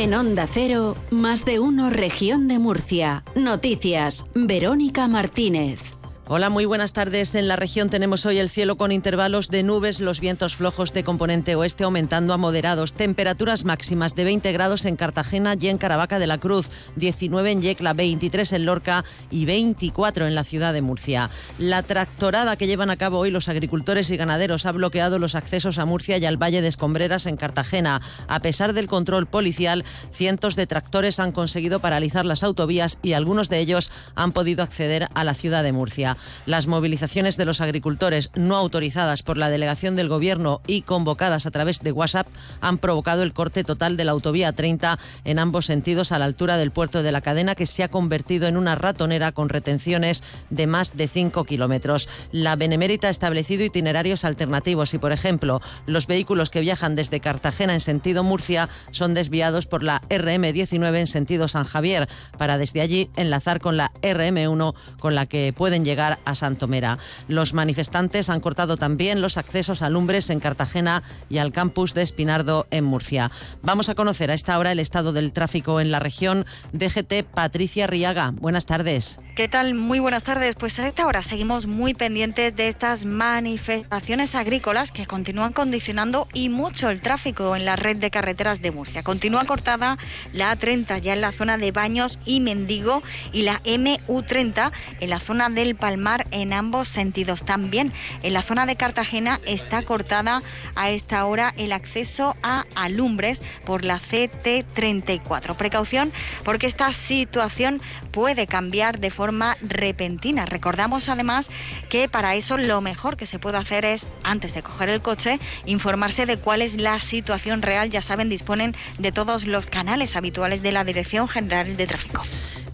En Onda Cero, más de uno región de Murcia. Noticias, Verónica Martínez. Hola, muy buenas tardes. En la región tenemos hoy el cielo con intervalos de nubes, los vientos flojos de componente oeste aumentando a moderados, temperaturas máximas de 20 grados en Cartagena y en Caravaca de la Cruz, 19 en Yecla, 23 en Lorca y 24 en la ciudad de Murcia. La tractorada que llevan a cabo hoy los agricultores y ganaderos ha bloqueado los accesos a Murcia y al Valle de Escombreras en Cartagena. A pesar del control policial, cientos de tractores han conseguido paralizar las autovías y algunos de ellos han podido acceder a la ciudad de Murcia. Las movilizaciones de los agricultores no autorizadas por la delegación del Gobierno y convocadas a través de WhatsApp han provocado el corte total de la autovía 30 en ambos sentidos a la altura del puerto de la cadena que se ha convertido en una ratonera con retenciones de más de 5 kilómetros. La Benemérita ha establecido itinerarios alternativos y, por ejemplo, los vehículos que viajan desde Cartagena en sentido Murcia son desviados por la RM19 en sentido San Javier para desde allí enlazar con la RM1 con la que pueden llegar a Santomera. Los manifestantes han cortado también los accesos a Lumbres en Cartagena y al campus de Espinardo en Murcia. Vamos a conocer a esta hora el estado del tráfico en la región. DGT Patricia Riaga. Buenas tardes. ¿Qué tal? Muy buenas tardes. Pues a esta hora seguimos muy pendientes de estas manifestaciones agrícolas que continúan condicionando y mucho el tráfico en la red de carreteras de Murcia. Continúa cortada la A30 ya en la zona de Baños y Mendigo y la MU30 en la zona del Palmar mar en ambos sentidos. También en la zona de Cartagena está cortada a esta hora el acceso a Alumbres por la CT34. Precaución porque esta situación puede cambiar de forma repentina. Recordamos además que para eso lo mejor que se puede hacer es, antes de coger el coche, informarse de cuál es la situación real. Ya saben, disponen de todos los canales habituales de la Dirección General de Tráfico.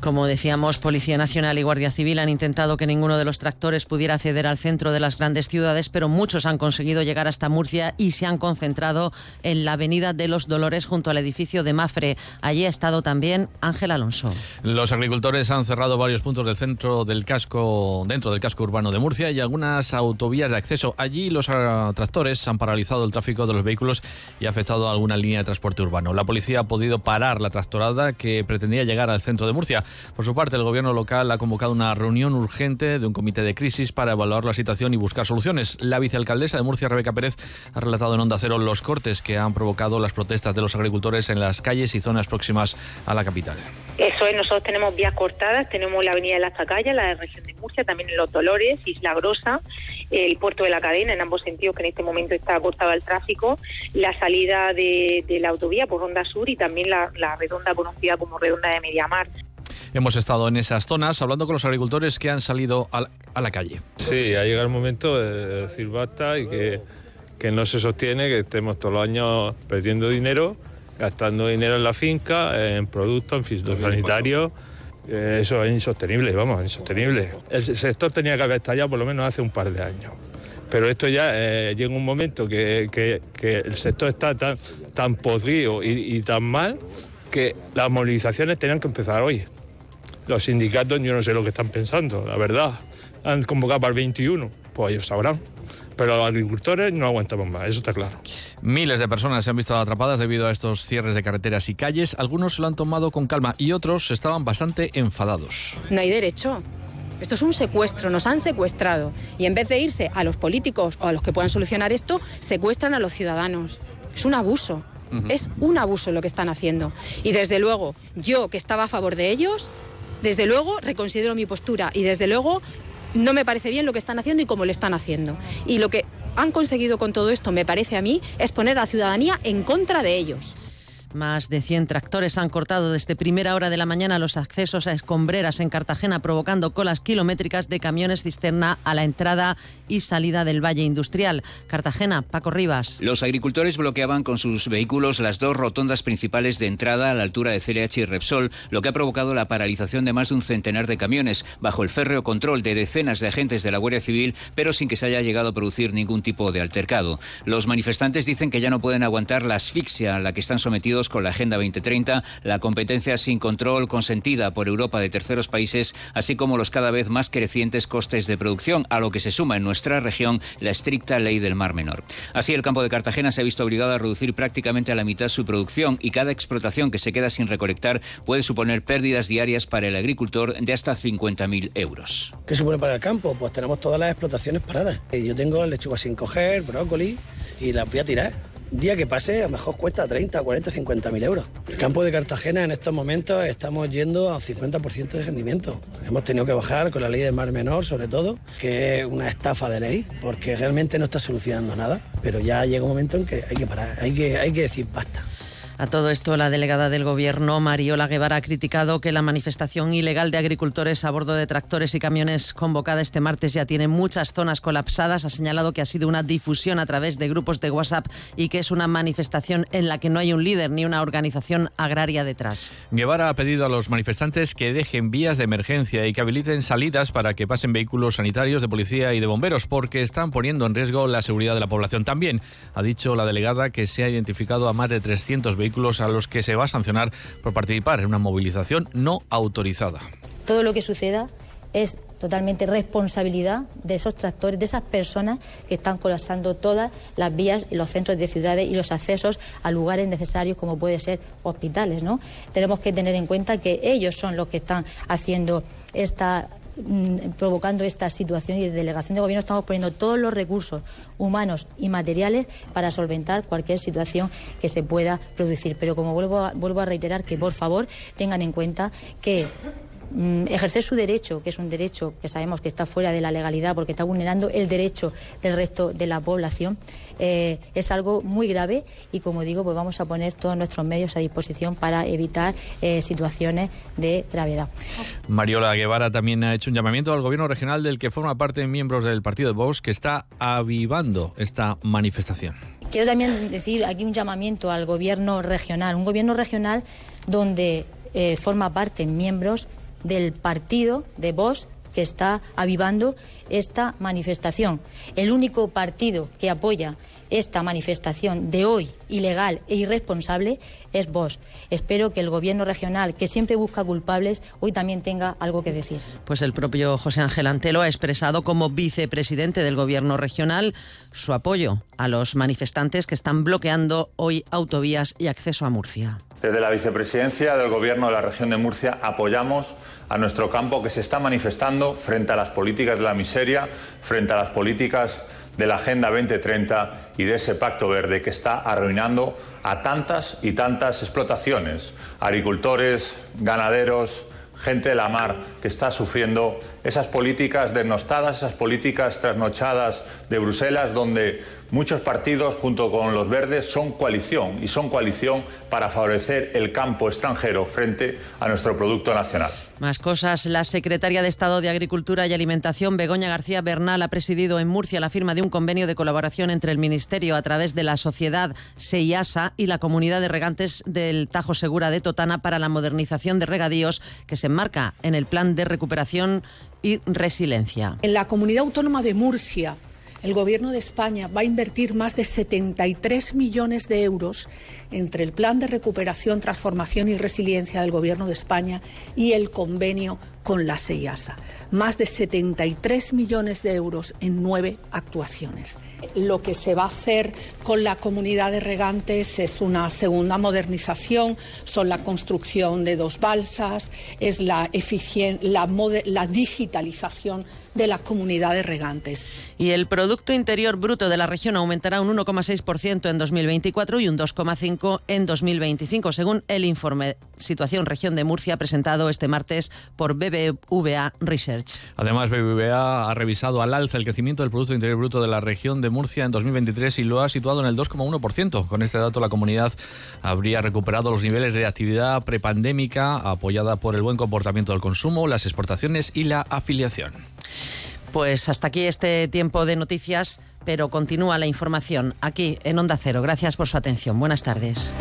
Como decíamos, Policía Nacional y Guardia Civil han intentado que ninguno de los tractores pudiera acceder al centro de las grandes ciudades, pero muchos han conseguido llegar hasta Murcia y se han concentrado en la Avenida de los Dolores junto al edificio de Mafre. Allí ha estado también Ángel Alonso. Los agricultores han cerrado varios puntos del centro del casco, dentro del casco urbano de Murcia y algunas autovías de acceso. Allí los tractores han paralizado el tráfico de los vehículos y ha afectado a alguna línea de transporte urbano. La policía ha podido parar la tractorada que pretendía llegar al centro de Murcia. Por su parte, el gobierno local ha convocado una reunión urgente de un comité de crisis para evaluar la situación y buscar soluciones. La vicealcaldesa de Murcia, Rebeca Pérez, ha relatado en Onda Cero los cortes que han provocado las protestas de los agricultores en las calles y zonas próximas a la capital. Eso es, nosotros tenemos vías cortadas, tenemos la avenida de las Zacayas, la de región de Murcia, también en Los Dolores, Isla Grosa, el puerto de la cadena, en ambos sentidos que en este momento está cortado el tráfico, la salida de, la autovía por Ronda Sur y también la, la redonda conocida como redonda de Mediamar. Hemos estado en esas zonas hablando con los agricultores que han salido a la, calle. Sí, ha llegado el momento de decir basta y que, que no se sostiene que estemos todos los años perdiendo dinero, gastando dinero en la finca, en productos, en fitosanitarios. Eh, eso es insostenible, vamos, insostenible. El sector tenía que haber estallado por lo menos hace un par de años. Pero esto ya eh, llega un momento que, que, el sector está tan, tan podrido y, y tan mal que las movilizaciones tenían que empezar hoy. Los sindicatos yo no sé lo que están pensando, la verdad. Han convocado para el 21, pues ellos sabrán. Pero los agricultores no aguantamos más, eso está claro. Miles de personas se han visto atrapadas debido a estos cierres de carreteras y calles. Algunos se lo han tomado con calma y otros estaban bastante enfadados. No hay derecho. Esto es un secuestro, nos han secuestrado. Y en vez de irse a los políticos o a los que puedan solucionar esto, secuestran a los ciudadanos. Es un abuso. Es un abuso lo que están haciendo. Y desde luego, yo que estaba a favor de ellos, desde luego reconsidero mi postura y desde luego no me parece bien lo que están haciendo y cómo lo están haciendo. Y lo que han conseguido con todo esto, me parece a mí, es poner a la ciudadanía en contra de ellos. Más de 100 tractores han cortado desde primera hora de la mañana los accesos a escombreras en Cartagena, provocando colas kilométricas de camiones cisterna a la entrada y salida del Valle Industrial. Cartagena, Paco Rivas. Los agricultores bloqueaban con sus vehículos las dos rotondas principales de entrada a la altura de CLH y Repsol, lo que ha provocado la paralización de más de un centenar de camiones, bajo el férreo control de decenas de agentes de la Guardia Civil, pero sin que se haya llegado a producir ningún tipo de altercado. Los manifestantes dicen que ya no pueden aguantar la asfixia a la que están sometidos con la Agenda 2030, la competencia sin control consentida por Europa de terceros países, así como los cada vez más crecientes costes de producción, a lo que se suma en nuestra región la estricta ley del Mar Menor. Así, el campo de Cartagena se ha visto obligado a reducir prácticamente a la mitad su producción y cada explotación que se queda sin recolectar puede suponer pérdidas diarias para el agricultor de hasta 50.000 euros. ¿Qué supone para el campo? Pues tenemos todas las explotaciones paradas. Yo tengo lechuga sin coger, brócoli y las voy a tirar día que pase a lo mejor cuesta 30, 40, 50 mil euros. El campo de Cartagena en estos momentos estamos yendo a 50% de rendimiento. Hemos tenido que bajar con la ley de mar menor sobre todo, que es una estafa de ley, porque realmente no está solucionando nada. Pero ya llega un momento en que hay que parar, hay que, hay que decir basta. A todo esto, la delegada del Gobierno, Mariola Guevara, ha criticado que la manifestación ilegal de agricultores a bordo de tractores y camiones convocada este martes ya tiene muchas zonas colapsadas. Ha señalado que ha sido una difusión a través de grupos de WhatsApp y que es una manifestación en la que no hay un líder ni una organización agraria detrás. Guevara ha pedido a los manifestantes que dejen vías de emergencia y que habiliten salidas para que pasen vehículos sanitarios de policía y de bomberos, porque están poniendo en riesgo la seguridad de la población. También ha dicho la delegada que se ha identificado a más de 300 vehículos vehículos a los que se va a sancionar por participar en una movilización no autorizada. Todo lo que suceda es totalmente responsabilidad de esos tractores, de esas personas que están colapsando todas las vías y los centros de ciudades y los accesos a lugares necesarios como puede ser hospitales. ¿no? Tenemos que tener en cuenta que ellos son los que están haciendo esta Mm, provocando esta situación y de delegación de gobierno estamos poniendo todos los recursos humanos y materiales para solventar cualquier situación que se pueda producir. Pero como vuelvo a, vuelvo a reiterar que por favor tengan en cuenta que Mm, ejercer su derecho, que es un derecho que sabemos que está fuera de la legalidad porque está vulnerando el derecho del resto de la población, eh, es algo muy grave y, como digo, pues vamos a poner todos nuestros medios a disposición para evitar eh, situaciones de gravedad. Mariola Guevara también ha hecho un llamamiento al gobierno regional del que forma parte miembros del partido de Vox que está avivando esta manifestación. Quiero también decir aquí un llamamiento al gobierno regional, un gobierno regional donde eh, forma parte miembros del partido de Vox que está avivando esta manifestación. El único partido que apoya esta manifestación de hoy ilegal e irresponsable es vos. Espero que el gobierno regional, que siempre busca culpables, hoy también tenga algo que decir. Pues el propio José Ángel Antelo ha expresado como vicepresidente del gobierno regional su apoyo a los manifestantes que están bloqueando hoy autovías y acceso a Murcia. Desde la vicepresidencia del Gobierno de la región de Murcia apoyamos a nuestro campo que se está manifestando frente a las políticas de la miseria, frente a las políticas de la Agenda 2030 y de ese Pacto Verde que está arruinando a tantas y tantas explotaciones, agricultores, ganaderos, gente de la mar que está sufriendo esas políticas denostadas, esas políticas trasnochadas de Bruselas, donde muchos partidos, junto con los verdes, son coalición y son coalición para favorecer el campo extranjero frente a nuestro producto nacional. Más cosas. La secretaria de Estado de Agricultura y Alimentación, Begoña García Bernal, ha presidido en Murcia la firma de un convenio de colaboración entre el Ministerio a través de la sociedad SEIASA y la comunidad de regantes del Tajo Segura de Totana para la modernización de regadíos que se enmarca en el Plan de Recuperación y Resiliencia. En la comunidad autónoma de Murcia, el Gobierno de España va a invertir más de 73 millones de euros entre el Plan de Recuperación, Transformación y Resiliencia del Gobierno de España y el convenio con la SEIASA. Más de 73 millones de euros en nueve actuaciones. Lo que se va a hacer con la comunidad de regantes es una segunda modernización, son la construcción de dos balsas, es la, la, la digitalización de la comunidad de regantes. Y el Producto Interior Bruto de la región aumentará un 1,6% en 2024 y un 2,5% en 2025, según el informe Situación Región de Murcia presentado este martes por BBVA Research. Además, BBVA ha revisado al alza el crecimiento del Producto Interior Bruto de la región de Murcia en 2023 y lo ha situado en el 2,1%. Con este dato, la comunidad habría recuperado los niveles de actividad prepandémica apoyada por el buen comportamiento del consumo, las exportaciones y la afiliación. Pues hasta aquí este tiempo de noticias, pero continúa la información aquí en Onda Cero. Gracias por su atención. Buenas tardes.